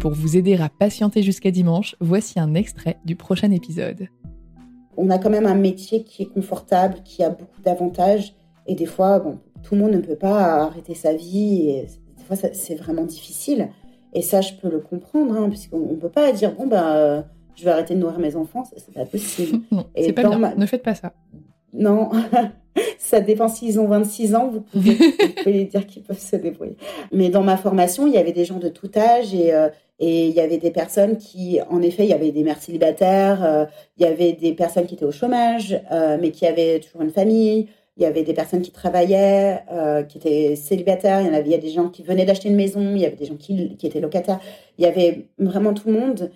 Pour vous aider à patienter jusqu'à dimanche, voici un extrait du prochain épisode on a quand même un métier qui est confortable, qui a beaucoup d'avantages. Et des fois, bon, tout le monde ne peut pas arrêter sa vie. Et des fois, c'est vraiment difficile. Et ça, je peux le comprendre, hein, puisqu'on ne peut pas dire, bon, bah, je vais arrêter de nourrir mes enfants. C'est pas possible. non, c'est pas bien. Ne faites pas ça. Non, ça dépend s'ils ont 26 ans, vous pouvez, vous pouvez dire qu'ils peuvent se débrouiller. Mais dans ma formation, il y avait des gens de tout âge et euh, et il y avait des personnes qui, en effet, il y avait des mères célibataires, euh, il y avait des personnes qui étaient au chômage, euh, mais qui avaient toujours une famille. Il y avait des personnes qui travaillaient, euh, qui étaient célibataires. Il y avait, y a des gens qui venaient d'acheter une maison. Il y avait des gens qui, qui étaient locataires. Il y avait vraiment tout le monde.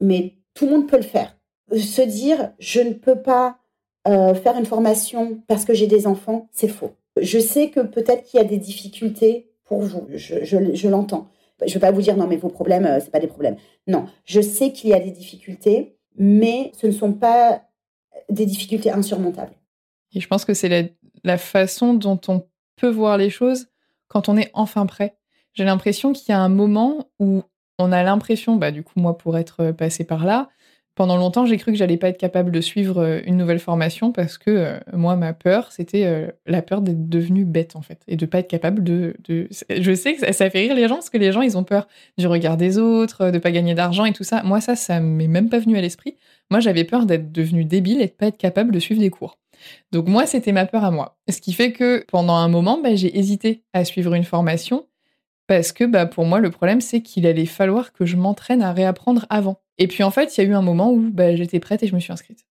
Mais tout le monde peut le faire. Se dire, je ne peux pas faire une formation parce que j'ai des enfants, c'est faux. Je sais que peut-être qu'il y a des difficultés pour vous. Je, je, je l'entends. Je ne veux pas vous dire non, mais vos problèmes, euh, c'est pas des problèmes. Non, je sais qu'il y a des difficultés, mais ce ne sont pas des difficultés insurmontables. Et je pense que c'est la, façon dont on peut voir les choses quand on est enfin prêt. J'ai l'impression qu'il y a un moment où on a l'impression, bah, du coup, moi, pour être passé par là, pendant longtemps, j'ai cru que j'allais pas être capable de suivre euh, une nouvelle formation parce que euh, moi, ma peur, c'était euh, la peur d'être devenue bête en fait et de pas être capable de. Je sais que ça, fait rire les gens parce que les gens, ils ont peur du regard des autres, de pas gagner d'argent et tout ça. Moi, ça, ça m'est même pas venu à l'esprit. Moi, j'avais peur d'être devenue débile et de pas être capable de suivre des cours. Donc moi, c'était ma peur à moi. Ce qui fait que pendant un moment, bah, j'ai hésité à suivre une formation parce que bah, pour moi, le problème, c'est qu'il allait falloir que je m'entraîne à réapprendre avant. Et puis en fait, il y a eu un moment où bah, j'étais prête et je me suis inscrite.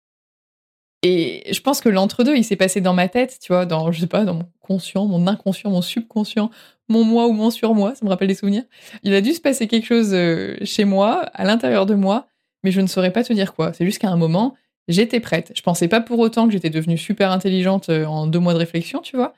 Et je pense que l'entre-deux, il s'est passé dans ma tête, tu vois, dans, je sais pas, dans mon conscient, mon inconscient, mon subconscient, mon moi ou mon sur-moi, ça me rappelle des souvenirs. Il a dû se passer quelque chose euh, chez moi, à l'intérieur de moi, mais je ne saurais pas te dire quoi. C'est juste qu'à un moment, j'étais prête. Je pensais pas pour autant que j'étais devenue super intelligente euh, en deux mois de réflexion, tu vois,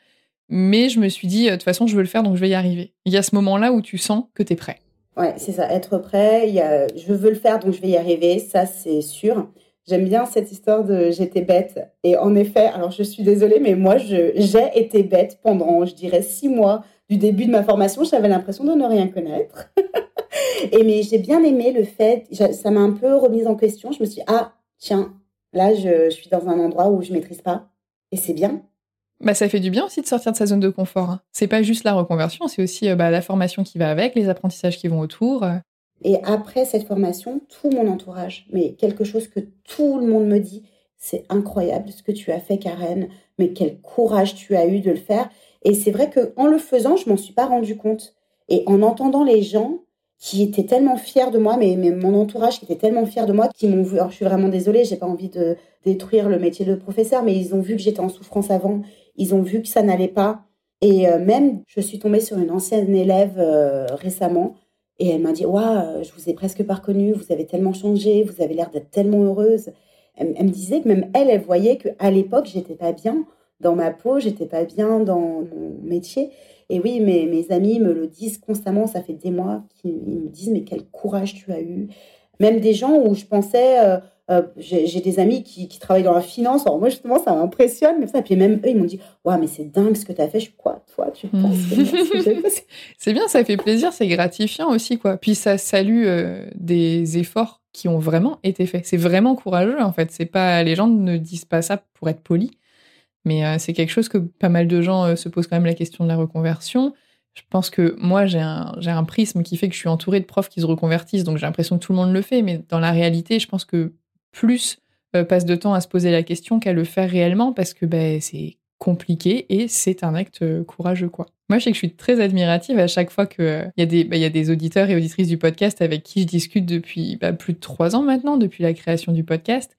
mais je me suis dit, euh, de toute façon, je veux le faire, donc je vais y arriver. Il y a ce moment-là où tu sens que tu es prêt. Ouais, c'est ça, être prêt. Je veux le faire, donc je vais y arriver, ça c'est sûr. J'aime bien cette histoire de j'étais bête. Et en effet, alors je suis désolée, mais moi j'ai été bête pendant, je dirais, six mois du début de ma formation. J'avais l'impression de ne rien connaître. et mais j'ai bien aimé le fait, ça m'a un peu remise en question. Je me suis dit, ah, tiens, là je, je suis dans un endroit où je maîtrise pas. Et c'est bien. Bah, ça fait du bien aussi de sortir de sa zone de confort. Hein. C'est pas juste la reconversion, c'est aussi euh, bah, la formation qui va avec, les apprentissages qui vont autour. Euh. Et après cette formation, tout mon entourage, mais quelque chose que tout le monde me dit, c'est incroyable ce que tu as fait, Karen, mais quel courage tu as eu de le faire. Et c'est vrai que en le faisant, je m'en suis pas rendu compte. Et en entendant les gens, qui étaient tellement fiers de moi, mais, mais mon entourage qui était tellement fier de moi, qui m'ont vu. Alors, je suis vraiment désolée, j'ai pas envie de détruire le métier de professeur, mais ils ont vu que j'étais en souffrance avant, ils ont vu que ça n'allait pas. Et euh, même, je suis tombée sur une ancienne élève euh, récemment, et elle m'a dit Waouh, je vous ai presque pas reconnue, vous avez tellement changé, vous avez l'air d'être tellement heureuse. Elle, me disait que même elle, elle voyait qu'à l'époque, j'étais pas bien dans ma peau, j'étais pas bien dans mon métier. Et oui, mes, mes amis me le disent constamment, ça fait des mois qu'ils me disent mais quel courage tu as eu. Même des gens où je pensais, euh, euh, j'ai des amis qui, qui, travaillent dans la finance, alors moi justement ça m'impressionne, mais ça, puis même eux ils m'ont dit, ouais mais c'est dingue ce que tu as fait, je suis quoi, toi tu penses C'est bien, ça fait plaisir, c'est gratifiant aussi quoi. Puis ça salue euh, des efforts qui ont vraiment été faits. C'est vraiment courageux en fait. C'est pas les gens ne disent pas ça pour être polis mais euh, c'est quelque chose que pas mal de gens euh, se posent quand même la question de la reconversion. Je pense que moi, j'ai un, un prisme qui fait que je suis entourée de profs qui se reconvertissent, donc j'ai l'impression que tout le monde le fait. Mais dans la réalité, je pense que plus euh, passe de temps à se poser la question qu'à le faire réellement, parce que ben, c'est compliqué et c'est un acte courageux, quoi. Moi, je sais que je suis très admirative à chaque fois qu'il y, a des, bah, y a des auditeurs et auditrices du podcast avec qui je discute depuis bah, plus de trois ans maintenant, depuis la création du podcast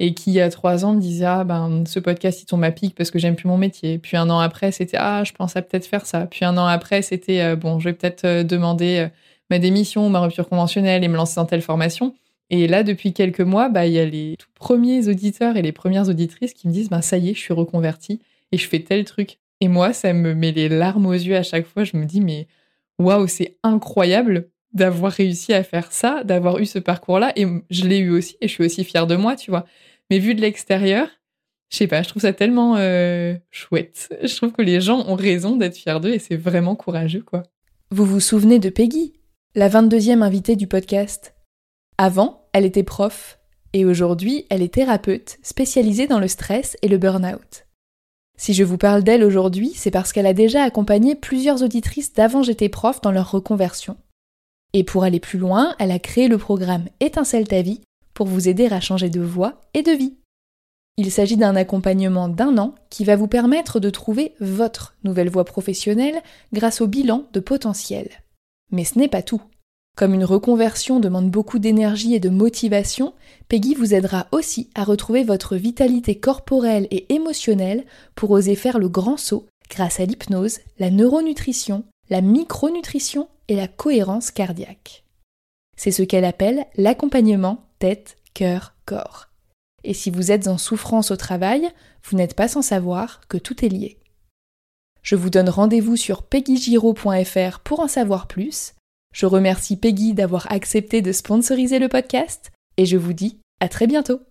et qui, il y a trois ans, me disait Ah, ben, ce podcast, il tombe à pic parce que j'aime plus mon métier. Puis un an après, c'était Ah, je pense à peut-être faire ça. Puis un an après, c'était euh, Bon, je vais peut-être euh, demander euh, ma démission ou ma rupture conventionnelle et me lancer dans telle formation. Et là, depuis quelques mois, bah, il y a les tout premiers auditeurs et les premières auditrices qui me disent bah, Ça y est, je suis reconvertie et je fais tel truc. Et moi, ça me met les larmes aux yeux à chaque fois. Je me dis Mais waouh, c'est incroyable d'avoir réussi à faire ça, d'avoir eu ce parcours-là. Et je l'ai eu aussi, et je suis aussi fière de moi, tu vois. Mais vu de l'extérieur, je sais pas, je trouve ça tellement euh, chouette. Je trouve que les gens ont raison d'être fiers d'eux, et c'est vraiment courageux, quoi. Vous vous souvenez de Peggy, la 22e invitée du podcast? Avant, elle était prof, et aujourd'hui, elle est thérapeute spécialisée dans le stress et le burn-out. Si je vous parle d'elle aujourd'hui, c'est parce qu'elle a déjà accompagné plusieurs auditrices d'avant j'étais prof dans leur reconversion. Et pour aller plus loin, elle a créé le programme Étincelle ta vie pour vous aider à changer de voie et de vie. Il s'agit d'un accompagnement d'un an qui va vous permettre de trouver votre nouvelle voie professionnelle grâce au bilan de potentiel. Mais ce n'est pas tout. Comme une reconversion demande beaucoup d'énergie et de motivation, Peggy vous aidera aussi à retrouver votre vitalité corporelle et émotionnelle pour oser faire le grand saut grâce à l'hypnose, la neuronutrition, la micronutrition et la cohérence cardiaque. C'est ce qu'elle appelle l'accompagnement tête, cœur, corps. Et si vous êtes en souffrance au travail, vous n'êtes pas sans savoir que tout est lié. Je vous donne rendez-vous sur peggygiro.fr pour en savoir plus. Je remercie Peggy d'avoir accepté de sponsoriser le podcast et je vous dis à très bientôt.